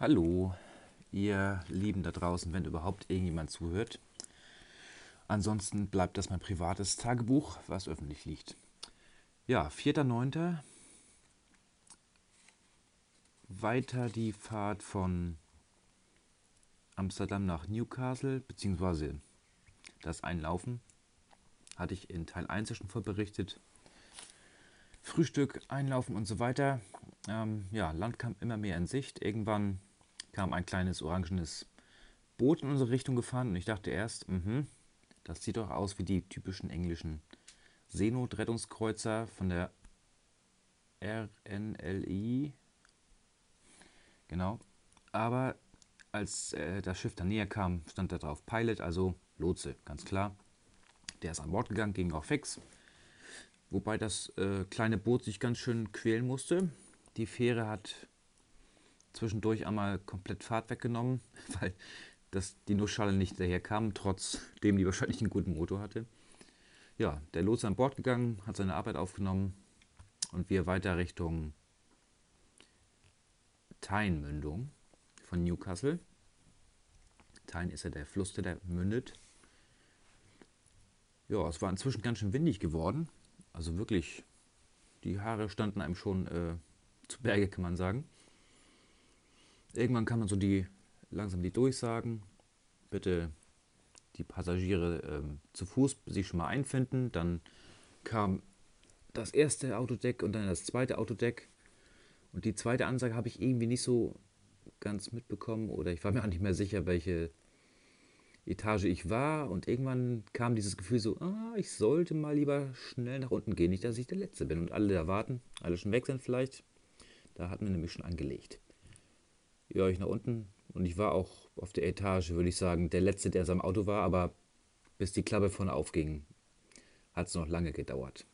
Hallo, ihr Lieben da draußen, wenn überhaupt irgendjemand zuhört. Ansonsten bleibt das mein privates Tagebuch, was öffentlich liegt. Ja, 4.9. Weiter die Fahrt von Amsterdam nach Newcastle, beziehungsweise das Einlaufen. Hatte ich in Teil 1 schon vorberichtet. Frühstück, Einlaufen und so weiter. Ähm, ja, Land kam immer mehr in Sicht. Irgendwann kam ein kleines orangenes Boot in unsere Richtung gefahren und ich dachte erst, mh, das sieht doch aus wie die typischen englischen Seenotrettungskreuzer von der RNLI. Genau. Aber als äh, das Schiff dann näher kam, stand da drauf Pilot, also Lotse, ganz klar. Der ist an Bord gegangen, ging auch fix. Wobei das äh, kleine Boot sich ganz schön quälen musste. Die Fähre hat zwischendurch einmal komplett Fahrt weggenommen, weil das, die Nussschale nicht daherkam, trotzdem die wahrscheinlich einen guten Motor hatte. Ja, der Lotse an Bord gegangen, hat seine Arbeit aufgenommen und wir weiter Richtung Tyne-Mündung von Newcastle. Tyne ist ja der Fluss, der da mündet. Ja, es war inzwischen ganz schön windig geworden. Also wirklich, die Haare standen einem schon äh, zu Berge, kann man sagen. Irgendwann kann man so die langsam die Durchsagen. Bitte die Passagiere ähm, zu Fuß sich schon mal einfinden. Dann kam das erste Autodeck und dann das zweite Autodeck. Und die zweite Ansage habe ich irgendwie nicht so ganz mitbekommen oder ich war mir auch nicht mehr sicher, welche Etage ich war. Und irgendwann kam dieses Gefühl so, ah, ich sollte mal lieber schnell nach unten gehen. Nicht, dass ich der Letzte bin und alle da warten, alle schon weg sind vielleicht. Da hatten wir nämlich schon angelegt ja, ich nach unten und ich war auch auf der Etage, würde ich sagen, der Letzte, der am Auto war, aber bis die Klappe vorne aufging, hat es noch lange gedauert.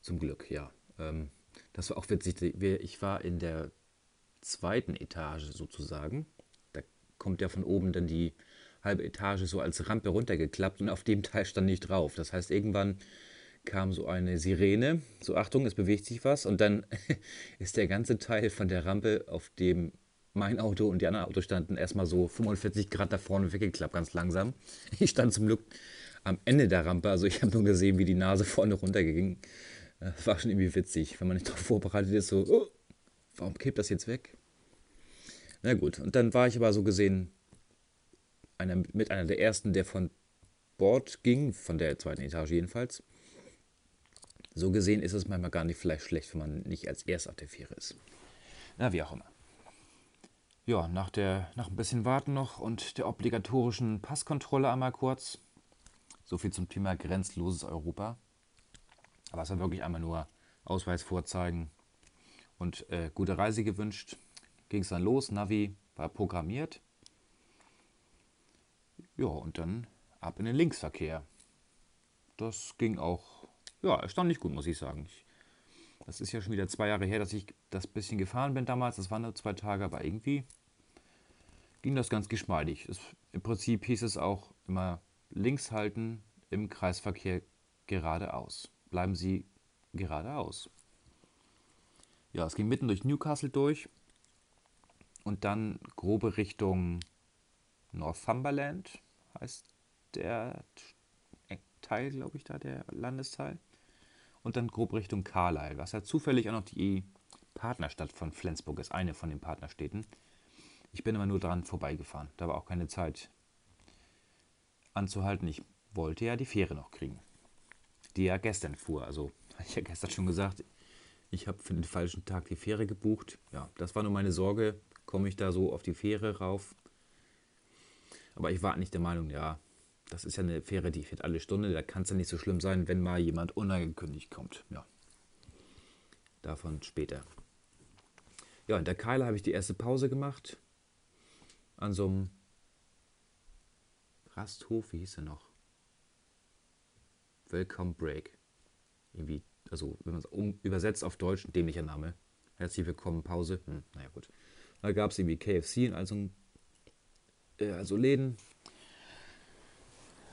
Zum Glück, ja. Ähm, das war auch witzig. Ich war in der zweiten Etage sozusagen. Da kommt ja von oben dann die halbe Etage so als Rampe runtergeklappt und auf dem Teil stand ich drauf. Das heißt, irgendwann kam so eine Sirene, so Achtung, es bewegt sich was und dann ist der ganze Teil von der Rampe, auf dem mein Auto und die anderen Autos standen, erstmal so 45 Grad da vorne weggeklappt, ganz langsam. Ich stand zum Glück am Ende der Rampe, also ich habe nur gesehen, wie die Nase vorne runterging. Das war schon irgendwie witzig, wenn man nicht darauf vorbereitet ist, so, oh, warum kippt das jetzt weg? Na gut, und dann war ich aber so gesehen einer, mit einer der ersten, der von Bord ging, von der zweiten Etage jedenfalls. So gesehen ist es manchmal gar nicht vielleicht schlecht, wenn man nicht als erst auf der Fähre ist. Na, wie auch immer. Ja, nach, der, nach ein bisschen Warten noch und der obligatorischen Passkontrolle einmal kurz. So viel zum Thema grenzloses Europa. Aber es war wirklich einmal nur Ausweis vorzeigen und äh, gute Reise gewünscht. Ging es dann los, Navi war programmiert. Ja, und dann ab in den Linksverkehr. Das ging auch ja, erstaunlich gut, muss ich sagen. Ich, das ist ja schon wieder zwei Jahre her, dass ich das bisschen gefahren bin damals. Das waren nur zwei Tage, aber irgendwie ging das ganz geschmeidig. Es, Im Prinzip hieß es auch immer links halten im Kreisverkehr geradeaus. Bleiben Sie geradeaus. Ja, es ging mitten durch Newcastle durch und dann grobe Richtung Northumberland heißt der Teil, glaube ich, da der Landesteil und dann grob Richtung Carlisle, was ja zufällig auch noch die Partnerstadt von Flensburg ist, eine von den Partnerstädten. Ich bin immer nur dran vorbeigefahren. Da war auch keine Zeit anzuhalten. Ich wollte ja die Fähre noch kriegen, die ja gestern fuhr. Also, ich ja gestern schon gesagt, ich habe für den falschen Tag die Fähre gebucht. Ja, das war nur meine Sorge. Komme ich da so auf die Fähre rauf? Aber ich war nicht der Meinung, ja, das ist ja eine Fähre, die fährt alle Stunde. Da kann es ja nicht so schlimm sein, wenn mal jemand unangekündigt kommt. Ja. Davon später. Ja, in der Keile habe ich die erste Pause gemacht. An so einem Rasthof, wie hieß er noch? Welcome Break. Irgendwie, also wenn man es um, übersetzt auf Deutsch, ein dämlicher Name. Herzlich willkommen, Pause. Hm, naja, gut. Da gab es irgendwie KFC, also, äh, also Läden,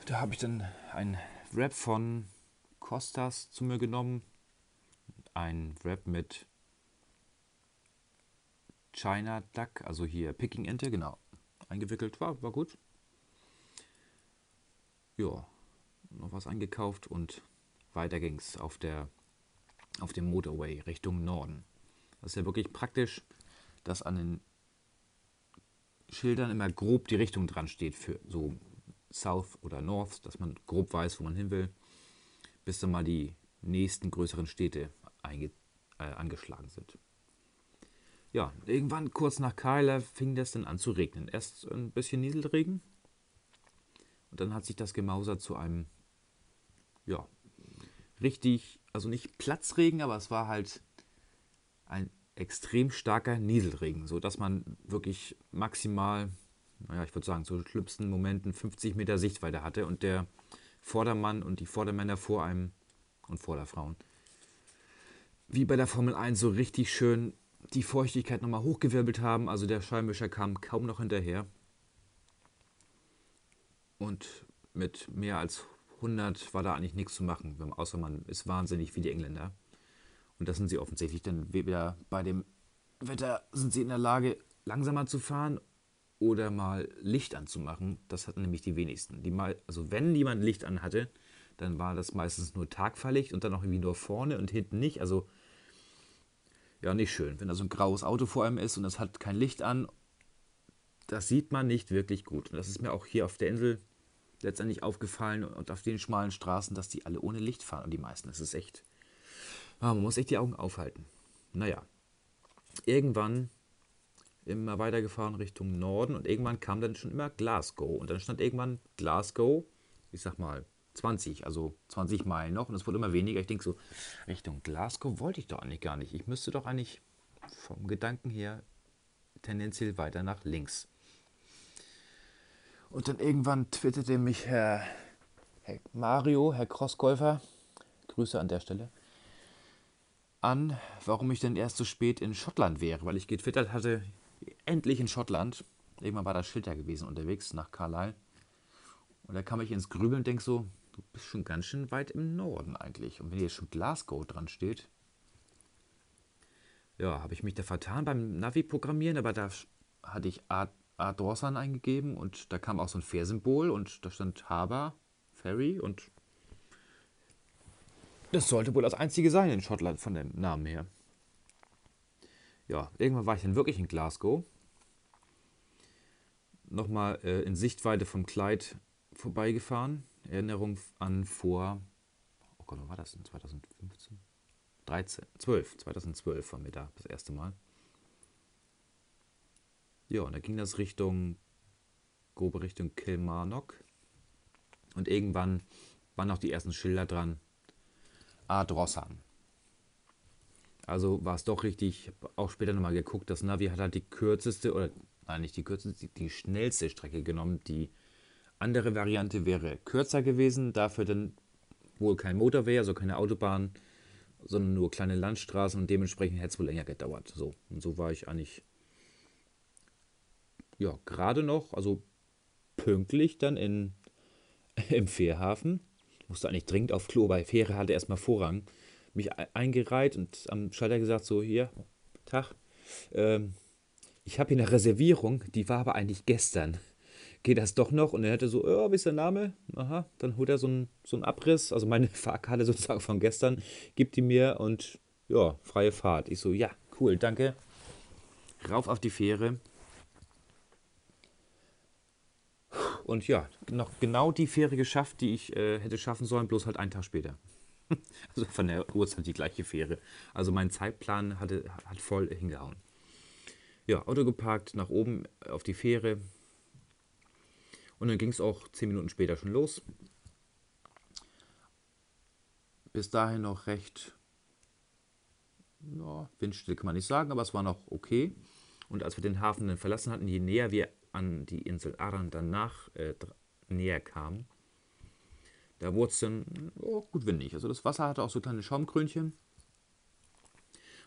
da habe ich dann ein Wrap von Costas zu mir genommen. Ein Wrap mit China Duck, also hier Peking-Ente, genau, eingewickelt. War, war gut. Ja, noch was eingekauft und weiter ging es auf, auf dem Motorway Richtung Norden. Das ist ja wirklich praktisch, dass an den Schildern immer grob die Richtung dran steht für so South oder North, dass man grob weiß, wo man hin will, bis dann mal die nächsten größeren Städte äh, angeschlagen sind. Ja, irgendwann kurz nach Keiler fing das dann an zu regnen. Erst ein bisschen Nieselregen und dann hat sich das gemausert zu einem, ja, richtig, also nicht Platzregen, aber es war halt ein extrem starker Nieselregen, sodass man wirklich maximal, naja, ich würde sagen, zu schlimmsten Momenten 50 Meter Sichtweite hatte und der Vordermann und die Vordermänner vor einem und Vorderfrauen wie bei der Formel 1 so richtig schön die Feuchtigkeit nochmal hochgewirbelt haben. Also der Scheibenwischer kam kaum noch hinterher. Und mit mehr als 100 war da eigentlich nichts zu machen, außer man ist wahnsinnig wie die Engländer. Und das sind sie offensichtlich. Denn wieder bei dem Wetter sind sie in der Lage, langsamer zu fahren oder mal Licht anzumachen. Das hatten nämlich die wenigsten. Die mal, also wenn jemand Licht an hatte, dann war das meistens nur Tagfahrlicht und dann auch irgendwie nur vorne und hinten nicht. Also ja, nicht schön. Wenn da so ein graues Auto vor einem ist und es hat kein Licht an, das sieht man nicht wirklich gut. Und das ist mir auch hier auf der Insel letztendlich aufgefallen und auf den schmalen Straßen, dass die alle ohne Licht fahren und die meisten. Das ist echt, ja, man muss echt die Augen aufhalten. Naja, irgendwann immer weitergefahren Richtung Norden und irgendwann kam dann schon immer Glasgow und dann stand irgendwann Glasgow, ich sag mal 20, also 20 Meilen noch und es wurde immer weniger. Ich denke so, Richtung Glasgow wollte ich doch eigentlich gar nicht. Ich müsste doch eigentlich vom Gedanken her tendenziell weiter nach links. Und dann irgendwann twitterte mich Herr, Herr Mario, Herr Crossgolfer, Grüße an der Stelle, an, warum ich denn erst so spät in Schottland wäre, weil ich getwittert hatte, endlich in Schottland. Irgendwann war da gewesen unterwegs nach Carlisle. Und da kam ich ins Grübeln und denke so, du bist schon ganz schön weit im Norden eigentlich. Und wenn hier schon Glasgow dran steht, ja, habe ich mich da vertan beim Navi-Programmieren, aber da hatte ich A, A Dorsan eingegeben und da kam auch so ein Fährsymbol und da stand Harbour, Ferry und das sollte wohl das einzige sein in Schottland von dem Namen her. Ja, irgendwann war ich dann wirklich in Glasgow. Nochmal äh, in Sichtweite vom Clyde vorbeigefahren. Erinnerung an vor, oh Gott, wann war das denn? 2015? 13, 12, 2012 waren wir da das erste Mal. Ja, und da ging das Richtung, grobe Richtung Kilmarnock. Und irgendwann waren auch die ersten Schilder dran. Adrossan. Also war es doch richtig, auch später nochmal geguckt, das Navi hat halt die kürzeste, oder nein, nicht die kürzeste, die schnellste Strecke genommen, die andere Variante wäre kürzer gewesen, dafür dann wohl kein Motorway, also keine Autobahn, sondern nur kleine Landstraßen und dementsprechend hätte es wohl länger gedauert. So, und so war ich eigentlich ja gerade noch, also pünktlich dann in, im Fährhafen. Ich musste eigentlich dringend auf Klo, weil Fähre hatte erstmal Vorrang. Mich eingereiht und am Schalter gesagt, so hier, Tag, ähm, ich habe hier eine Reservierung, die war aber eigentlich gestern geht das doch noch? Und er hätte so, oh, wie ist der Name? Aha, dann holt er so einen so Abriss, also meine Fahrkarte sozusagen von gestern, gibt die mir und ja, freie Fahrt. Ich so, ja, cool, danke. Rauf auf die Fähre. Und ja, noch genau die Fähre geschafft, die ich äh, hätte schaffen sollen, bloß halt einen Tag später. also von der Uhrzeit die gleiche Fähre. Also mein Zeitplan hatte, hat voll hingehauen. Ja, Auto geparkt, nach oben auf die Fähre, und dann ging es auch zehn Minuten später schon los. Bis dahin noch recht ja, windstill kann man nicht sagen, aber es war noch okay. Und als wir den Hafen dann verlassen hatten, je näher wir an die Insel Aran danach äh, näher kamen, da wurde es dann oh, gut windig. Also das Wasser hatte auch so kleine Schaumkrönchen.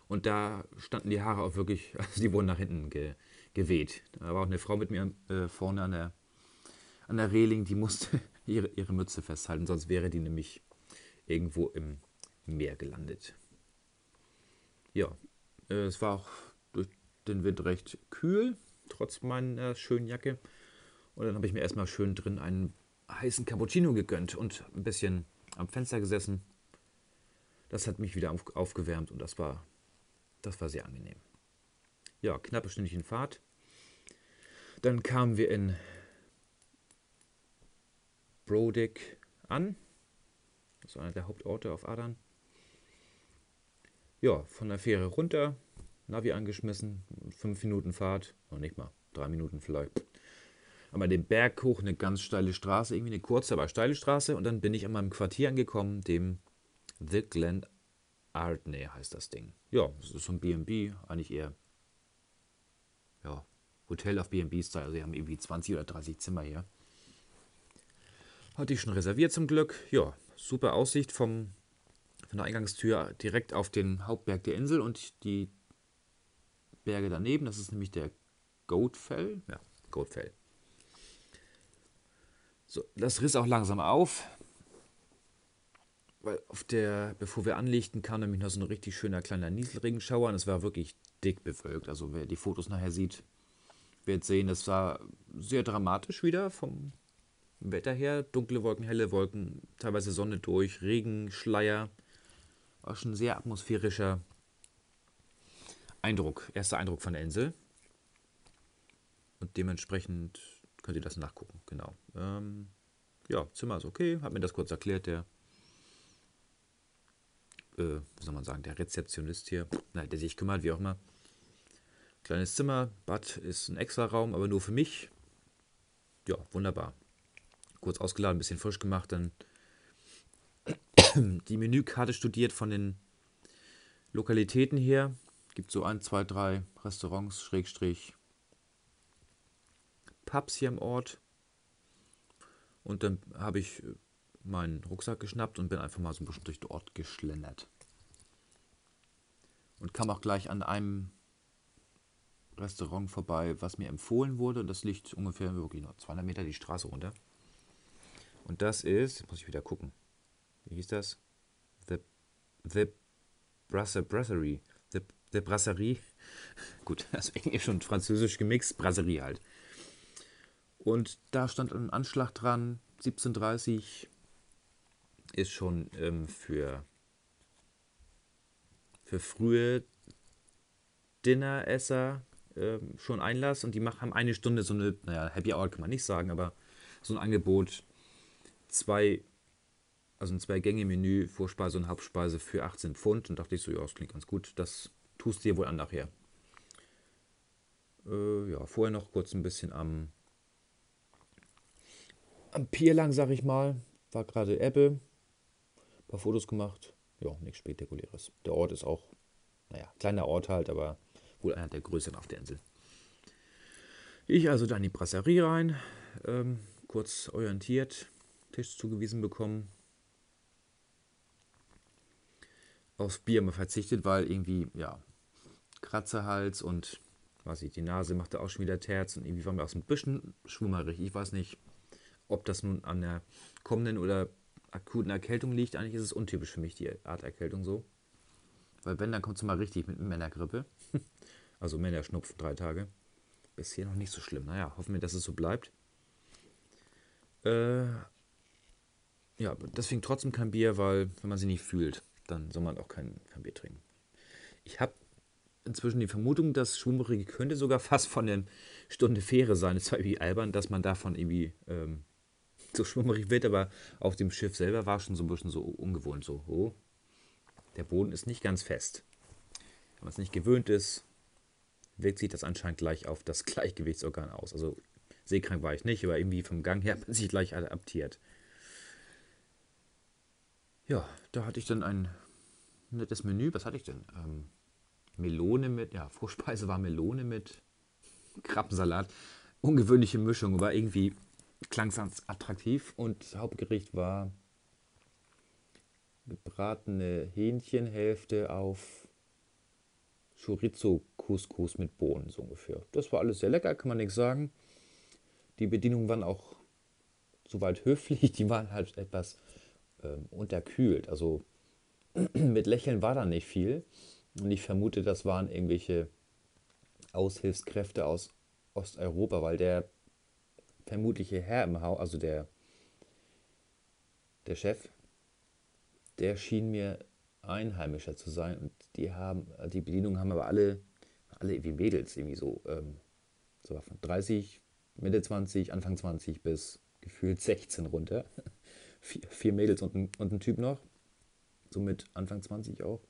Und da standen die Haare auch wirklich, also die wurden nach hinten ge, geweht. Da war auch eine Frau mit mir äh, vorne an der an der Reling, die musste ihre, ihre Mütze festhalten, sonst wäre die nämlich irgendwo im Meer gelandet. Ja, äh, es war auch durch den Wind recht kühl, trotz meiner schönen Jacke. Und dann habe ich mir erstmal schön drin einen heißen Cappuccino gegönnt und ein bisschen am Fenster gesessen. Das hat mich wieder auf, aufgewärmt und das war, das war sehr angenehm. Ja, knappe Stündchen Fahrt. Dann kamen wir in Brodick an. Das ist einer der Hauptorte auf Adern. Ja, von der Fähre runter, Navi angeschmissen, fünf Minuten Fahrt, noch nicht mal, drei Minuten vielleicht. Aber den Berg hoch, eine ganz steile Straße, irgendwie eine kurze, aber steile Straße. Und dann bin ich an meinem Quartier angekommen, dem The Glen Ardney heißt das Ding. Ja, das ist so ein B&B, eigentlich eher, ja, Hotel auf B&B-Style. Also, sie haben irgendwie 20 oder 30 Zimmer hier. Hatte ich schon reserviert zum Glück. Ja, super Aussicht vom, von der Eingangstür direkt auf den Hauptberg der Insel und die Berge daneben. Das ist nämlich der Goatfell. Ja, Goatfell. So, das riss auch langsam auf. Weil auf der, bevor wir anlegten, kam nämlich noch so ein richtig schöner kleiner Nieselregenschauer und es war wirklich dick bewölkt. Also wer die Fotos nachher sieht, wird sehen, es war sehr dramatisch wieder vom Wetter her. Dunkle Wolken, helle Wolken, teilweise Sonne durch, Regen, Schleier. War schon sehr atmosphärischer Eindruck, erster Eindruck von der Insel. Und dementsprechend könnt ihr das nachgucken, genau. Ähm, ja, Zimmer ist okay, hat mir das kurz erklärt, der, äh, wie soll man sagen, der Rezeptionist hier, nein, der sich kümmert, wie auch immer. Kleines Zimmer, Bad ist ein extra Raum, aber nur für mich. Ja, wunderbar kurz ausgeladen, ein bisschen frisch gemacht, dann die Menükarte studiert von den Lokalitäten her. Gibt so ein, zwei, drei Restaurants, Schrägstrich, Pubs hier im Ort. Und dann habe ich meinen Rucksack geschnappt und bin einfach mal so ein bisschen durch den Ort geschlendert. Und kam auch gleich an einem Restaurant vorbei, was mir empfohlen wurde. Und das liegt ungefähr wirklich noch 200 Meter die Straße runter. Und das ist, muss ich wieder gucken. Wie hieß das? The, the Brasser, Brasserie. The, the Brasserie. Gut, also Englisch und Französisch gemixt, Brasserie halt. Und da stand ein Anschlag dran, 1730 ist schon ähm, für, für frühe Dinneresser ähm, schon Einlass und die machen, haben eine Stunde so eine, naja, Happy Hour kann man nicht sagen, aber so ein Angebot zwei, also ein Zwei-Gänge-Menü, Vorspeise und Hauptspeise für 18 Pfund. Und dachte ich so, ja, das klingt ganz gut. Das tust du dir wohl an nachher. Äh, ja, vorher noch kurz ein bisschen am, am Pier lang, sag ich mal. War gerade Ebbe. Ein paar Fotos gemacht. Ja, nichts Spektakuläres. Der Ort ist auch, naja, kleiner Ort halt, aber wohl einer der größeren auf der Insel. Ich also dann in die Brasserie rein, ähm, kurz orientiert, Tisch zugewiesen bekommen. Aufs Bier mal verzichtet, weil irgendwie, ja, Kratzerhals und weiß ich, die Nase machte auch schon wieder Terz und irgendwie war mir auch so ein bisschen schwummerig. Ich weiß nicht, ob das nun an der kommenden oder akuten Erkältung liegt. Eigentlich ist es untypisch für mich, die Art Erkältung so. Weil wenn, dann kommt es mal richtig mit Männergrippe. also Männerschnupfen drei Tage. Bisher noch nicht so schlimm. Naja, hoffen wir, dass es so bleibt. Äh, ja, deswegen trotzdem kein Bier, weil wenn man sie nicht fühlt, dann soll man auch kein, kein Bier trinken. Ich habe inzwischen die Vermutung, dass Schwummerige könnte sogar fast von der Stunde Fähre sein. Es war irgendwie albern, dass man davon irgendwie ähm, so schwummerig wird, aber auf dem Schiff selber war schon so ein bisschen so ungewohnt. So, oh, der Boden ist nicht ganz fest. Wenn man es nicht gewöhnt ist, wirkt sich das anscheinend gleich auf das Gleichgewichtsorgan aus. Also seekrank war ich nicht, aber irgendwie vom Gang her hat man sich gleich adaptiert. Ja, da hatte ich dann ein nettes Menü. Was hatte ich denn? Ähm, Melone mit, ja, Vorspeise war Melone mit Krabbensalat. Ungewöhnliche Mischung, aber irgendwie klang es attraktiv. Und Hauptgericht war gebratene Hähnchenhälfte auf Chorizo-Couscous mit Bohnen, so ungefähr. Das war alles sehr lecker, kann man nichts sagen. Die Bedienungen waren auch soweit höflich, die waren halt etwas ähm, unterkühlt. Also mit Lächeln war da nicht viel. Und ich vermute, das waren irgendwelche Aushilfskräfte aus Osteuropa, weil der vermutliche Herr im Haus, also der, der Chef, der schien mir Einheimischer zu sein und die haben, die Bedienungen haben aber alle, alle wie Mädels, irgendwie so, ähm, so von 30, Mitte 20, Anfang 20 bis gefühlt 16 runter. vier, vier Mädels und ein, und ein Typ noch, so mit Anfang 20 auch.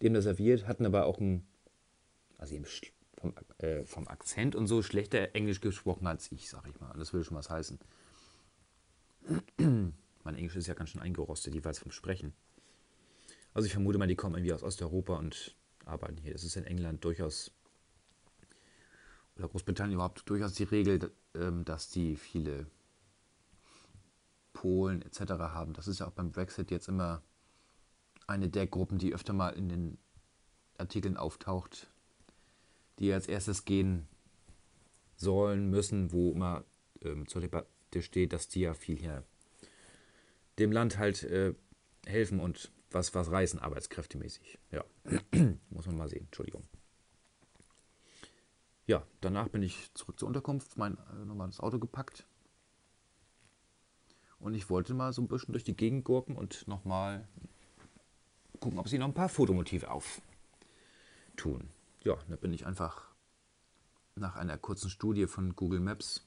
Die haben das serviert, hatten aber auch ein, also eben vom, äh, vom Akzent und so schlechter Englisch gesprochen als ich, sag ich mal. Das würde schon was heißen. mein Englisch ist ja ganz schön eingerostet, jeweils vom Sprechen. Also ich vermute mal, die kommen irgendwie aus Osteuropa und arbeiten hier. Das ist in England durchaus oder Großbritannien überhaupt durchaus die Regel, ähm, dass die viele Polen etc. haben. Das ist ja auch beim Brexit jetzt immer eine der Gruppen, die öfter mal in den Artikeln auftaucht, die als erstes gehen sollen, müssen, wo immer ähm, zur Debatte steht, dass die ja viel hier dem Land halt äh, helfen und was, was reißen, arbeitskräftemäßig. Ja, muss man mal sehen, Entschuldigung. Ja, danach bin ich zurück zur Unterkunft, mein äh, normales Auto gepackt. Und ich wollte mal so ein bisschen durch die Gegend gurken und nochmal gucken, ob sie noch ein paar Fotomotive auftun. Ja, da bin ich einfach nach einer kurzen Studie von Google Maps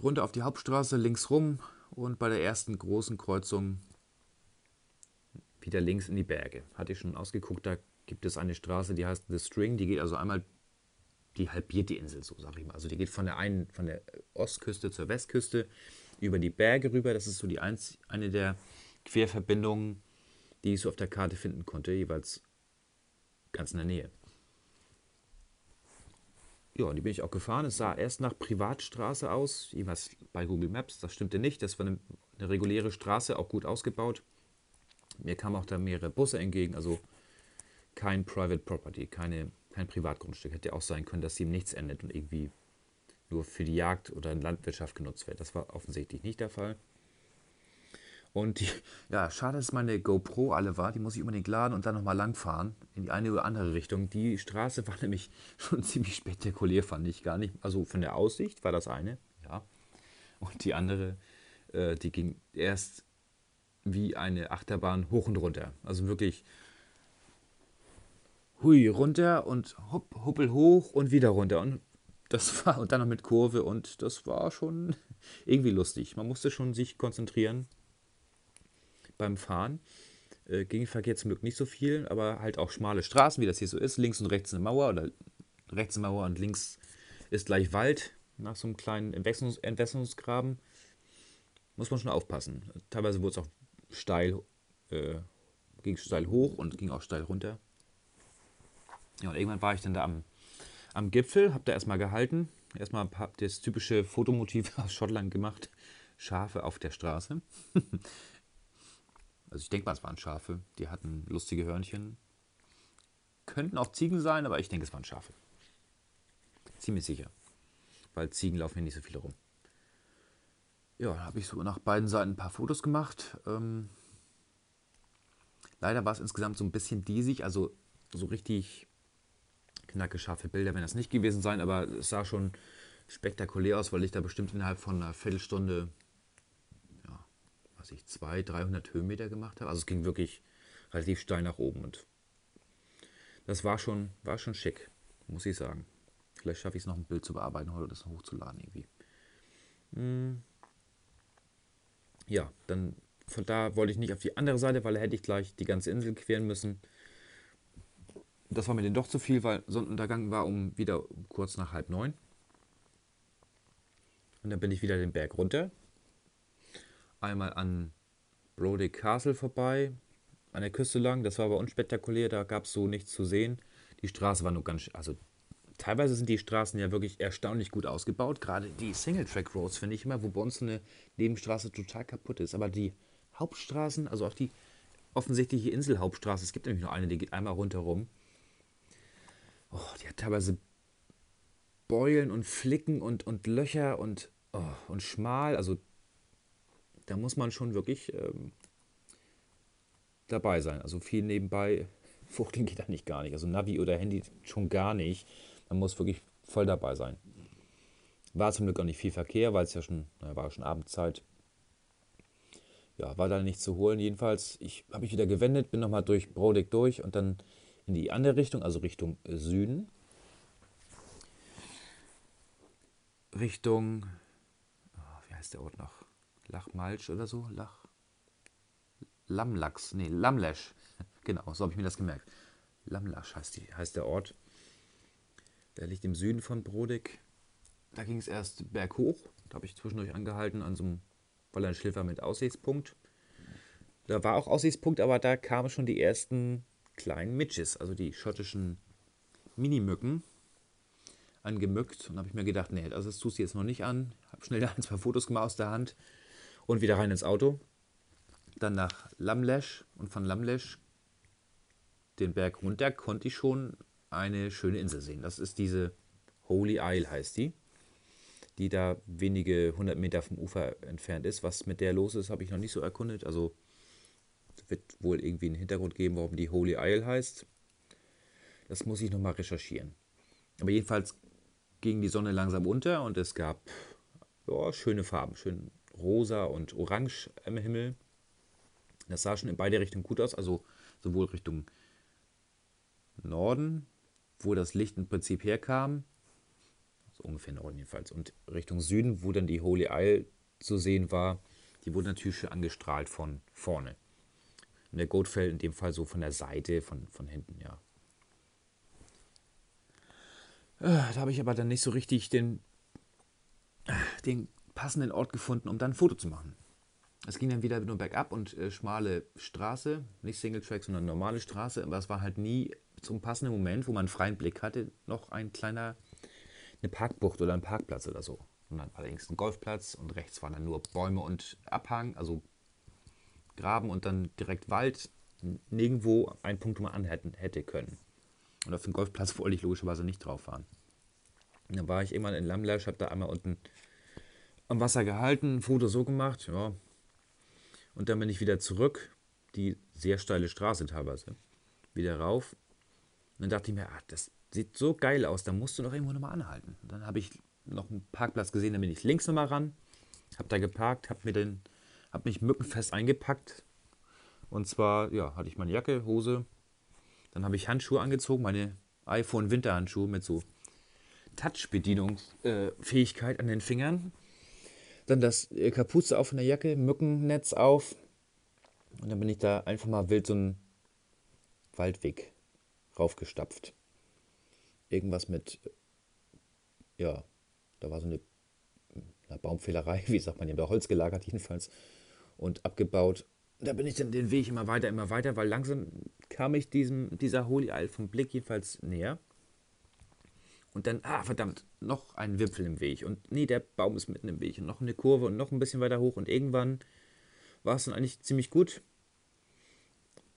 runter auf die Hauptstraße, links rum und bei der ersten großen Kreuzung wieder links in die Berge. Hatte ich schon ausgeguckt, da gibt es eine Straße, die heißt The String, die geht also einmal, die halbiert die Insel, so sage ich mal. Also die geht von der einen, von der Ostküste zur Westküste über die Berge rüber. Das ist so die einz, eine der Querverbindungen, die ich so auf der Karte finden konnte, jeweils ganz in der Nähe. Ja, und die bin ich auch gefahren. Es sah erst nach Privatstraße aus, jeweils bei Google Maps. Das stimmte nicht. Das war eine, eine reguläre Straße, auch gut ausgebaut. Mir kamen auch da mehrere Busse entgegen, also kein Private Property, keine, kein Privatgrundstück. Hätte auch sein können, dass sie ihm nichts endet und irgendwie nur für die Jagd oder Landwirtschaft genutzt wird. Das war offensichtlich nicht der Fall. Und die, ja, schade, dass meine GoPro alle war. Die muss ich unbedingt laden und dann nochmal langfahren in die eine oder andere Richtung. Die Straße war nämlich schon ziemlich spektakulär, fand ich gar nicht. Also von der Aussicht war das eine, ja. Und die andere, äh, die ging erst wie eine Achterbahn hoch und runter. Also wirklich hui runter und hopp, huppel hoch und wieder runter. Und das war, und dann noch mit Kurve und das war schon irgendwie lustig. Man musste schon sich konzentrieren beim Fahren. Äh, Gegenverkehr zum Glück nicht so viel, aber halt auch schmale Straßen, wie das hier so ist. Links und rechts eine Mauer oder rechts eine Mauer und links ist gleich Wald nach so einem kleinen Entwässerungs Entwässerungsgraben. Muss man schon aufpassen. Teilweise wurde es auch steil, äh, ging steil hoch und ging auch steil runter. Ja, und irgendwann war ich dann da am, am Gipfel, habe da erstmal gehalten, erstmal das typische Fotomotiv aus Schottland gemacht. Schafe auf der Straße. also ich denke mal, es waren Schafe. Die hatten lustige Hörnchen. Könnten auch Ziegen sein, aber ich denke, es waren Schafe. Ziemlich sicher. Weil Ziegen laufen hier nicht so viele rum. Ja, habe ich so nach beiden Seiten ein paar Fotos gemacht. Ähm, leider war es insgesamt so ein bisschen diesig, also so richtig knacke scharfe Bilder werden das nicht gewesen sein, aber es sah schon spektakulär aus, weil ich da bestimmt innerhalb von einer Viertelstunde, was ich, 200, 300 Höhenmeter gemacht habe. Also es ging wirklich relativ steil nach oben und das war schon, war schon schick, muss ich sagen. Vielleicht schaffe ich es noch ein Bild zu bearbeiten oder das hochzuladen irgendwie. Hm. Ja, dann von da wollte ich nicht auf die andere Seite, weil da hätte ich gleich die ganze Insel queren müssen das war mir dann doch zu viel, weil Sonnenuntergang war um wieder kurz nach halb neun. Und dann bin ich wieder den Berg runter. Einmal an Brody Castle vorbei, an der Küste lang. Das war aber unspektakulär, da gab es so nichts zu sehen. Die Straße war nur ganz, also teilweise sind die Straßen ja wirklich erstaunlich gut ausgebaut. Gerade die Single-Track-Roads finde ich immer, wo bei uns eine Nebenstraße total kaputt ist. Aber die Hauptstraßen, also auch die offensichtliche Inselhauptstraße, es gibt nämlich nur eine, die geht einmal rundherum oh, die hat teilweise Beulen und Flicken und, und Löcher und, oh, und schmal. Also da muss man schon wirklich ähm, dabei sein. Also viel nebenbei Fuchteln geht eigentlich gar nicht. Also Navi oder Handy schon gar nicht. Man muss wirklich voll dabei sein. War zum Glück auch nicht viel Verkehr, weil es ja schon, na, war schon Abendzeit. Ja, war da nichts zu holen. Jedenfalls, ich habe mich wieder gewendet, bin nochmal durch Brodeck durch und dann in die andere Richtung, also Richtung Süden. Richtung, oh, wie heißt der Ort noch? Lachmalsch oder so? Lach. Lamlachs, nee, Lamlesch. Genau, so habe ich mir das gemerkt. Lamlasch heißt, heißt der Ort. Der liegt im Süden von Brodig. Da ging es erst berghoch. Da habe ich zwischendurch angehalten an so einem Wollernschliffer mit Aussichtspunkt. Da war auch Aussichtspunkt, aber da kamen schon die ersten kleinen Mitches, also die schottischen Minimücken, angemückt. Und habe ich mir gedacht, nee, also das tust du jetzt noch nicht an. Habe schnell ein, zwei Fotos gemacht aus der Hand und wieder rein ins Auto. Dann nach Lamlesch und von Lamlesch den Berg runter konnte ich schon eine schöne Insel sehen. Das ist diese Holy Isle heißt die, die da wenige hundert Meter vom Ufer entfernt ist. Was mit der los ist, habe ich noch nicht so erkundet. Also wird wohl irgendwie einen Hintergrund geben, warum die Holy Isle heißt. Das muss ich nochmal recherchieren. Aber jedenfalls ging die Sonne langsam unter und es gab ja, schöne Farben, schön rosa und orange im Himmel. Das sah schon in beide Richtungen gut aus, also sowohl Richtung Norden, wo das Licht im Prinzip herkam, so ungefähr Norden jedenfalls, und Richtung Süden, wo dann die Holy Isle zu sehen war, die wurde natürlich schon angestrahlt von vorne. Und der Goatfell in dem Fall so von der Seite, von, von hinten, ja. Äh, da habe ich aber dann nicht so richtig den, den passenden Ort gefunden, um dann ein Foto zu machen. Es ging dann wieder nur bergab und äh, schmale Straße, nicht Single Track, sondern normale Straße, aber es war halt nie zum passenden Moment, wo man einen freien Blick hatte, noch ein kleiner, eine Parkbucht oder ein Parkplatz oder so. Und dann links ein Golfplatz und rechts waren dann nur Bäume und Abhang, also Graben und dann direkt Wald. Nirgendwo ein Punkt, wo man anhalten hätte können. Und auf dem Golfplatz wollte ich logischerweise nicht drauf fahren. Und dann war ich irgendwann in Lamlash, habe da einmal unten am Wasser gehalten, ein Foto so gemacht, ja. Und dann bin ich wieder zurück, die sehr steile Straße teilweise, wieder rauf dann dachte ich mir, ach, das sieht so geil aus, da musst du doch irgendwo nochmal anhalten. Und dann habe ich noch einen Parkplatz gesehen, dann bin ich links nochmal ran, habe da geparkt, habe mir den, habe mich mückenfest eingepackt. Und zwar, ja, hatte ich meine Jacke, Hose, dann habe ich Handschuhe angezogen, meine iPhone Winterhandschuhe mit so Touch-Bedienungsfähigkeit an den Fingern. Dann das äh, Kapuze auf in der Jacke, Mückennetz auf. Und dann bin ich da einfach mal wild so einen Waldweg raufgestapft. Irgendwas mit, ja, da war so eine, eine Baumfällerei, wie sagt man, die haben da Holz gelagert jedenfalls und abgebaut. Da bin ich dann den Weg immer weiter, immer weiter, weil langsam kam ich diesem, dieser Holy Isle vom Blick jedenfalls näher. Und dann, ah, verdammt, noch ein Wipfel im Weg. Und nee, der Baum ist mitten im Weg. Und noch eine Kurve und noch ein bisschen weiter hoch. Und irgendwann war es dann eigentlich ziemlich gut.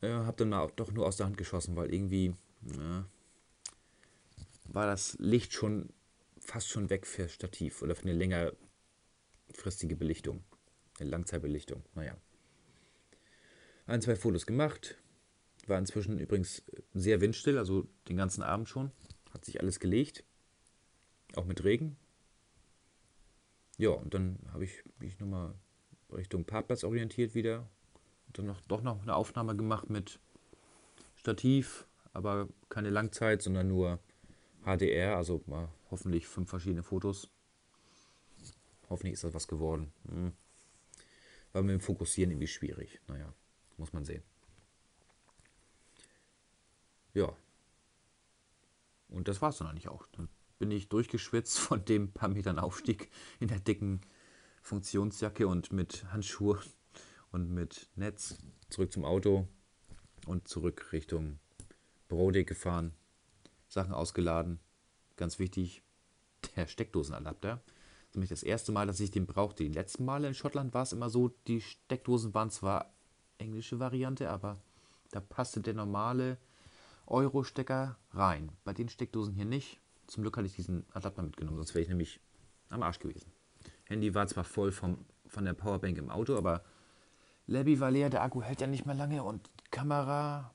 Äh, hab dann auch doch nur aus der Hand geschossen, weil irgendwie ja, war das Licht schon fast schon weg für Stativ oder für eine längerfristige Belichtung. Eine Langzeitbelichtung. Naja. Ein, zwei Fotos gemacht. War inzwischen übrigens sehr windstill, also den ganzen Abend schon. Hat sich alles gelegt. Auch mit Regen. Ja, und dann habe ich mich nochmal Richtung Parkplatz orientiert wieder. Und dann noch, doch noch eine Aufnahme gemacht mit Stativ, aber keine Langzeit, sondern nur HDR, also mal hoffentlich fünf verschiedene Fotos. Hoffentlich ist das was geworden. Hm. War mit dem Fokussieren irgendwie schwierig. Naja, muss man sehen. Ja. Und das war es dann eigentlich auch. Dann bin ich durchgeschwitzt von dem paar Metern Aufstieg in der dicken Funktionsjacke und mit Handschuhe und mit Netz zurück zum Auto und zurück Richtung Brodeck gefahren, Sachen ausgeladen. Ganz wichtig, der Steckdosenadapter. Das ist nämlich das erste Mal, dass ich den brauchte. Die letzten Male in Schottland war es immer so, die Steckdosen waren zwar englische Variante, aber da passte der normale Euro-Stecker rein. Bei den Steckdosen hier nicht. Zum Glück hatte ich diesen Adapter mitgenommen, sonst wäre ich nämlich am Arsch gewesen. Handy war zwar voll vom, von der Powerbank im Auto, aber Labby war leer, der Akku hält ja nicht mehr lange und Kamera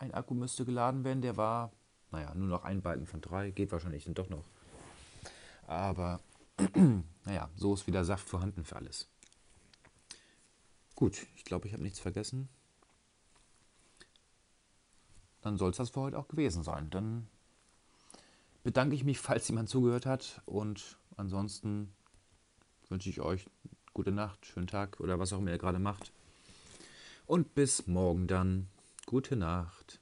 ein Akku müsste geladen werden. Der war, naja, nur noch ein Balken von drei. Geht wahrscheinlich dann doch noch. Aber, naja, so ist wieder Saft vorhanden für alles. Gut, ich glaube, ich habe nichts vergessen. Dann soll es das für heute auch gewesen sein. Dann bedanke ich mich, falls jemand zugehört hat. Und ansonsten wünsche ich euch gute Nacht, schönen Tag oder was auch immer ihr gerade macht. Und bis morgen dann. Gute Nacht.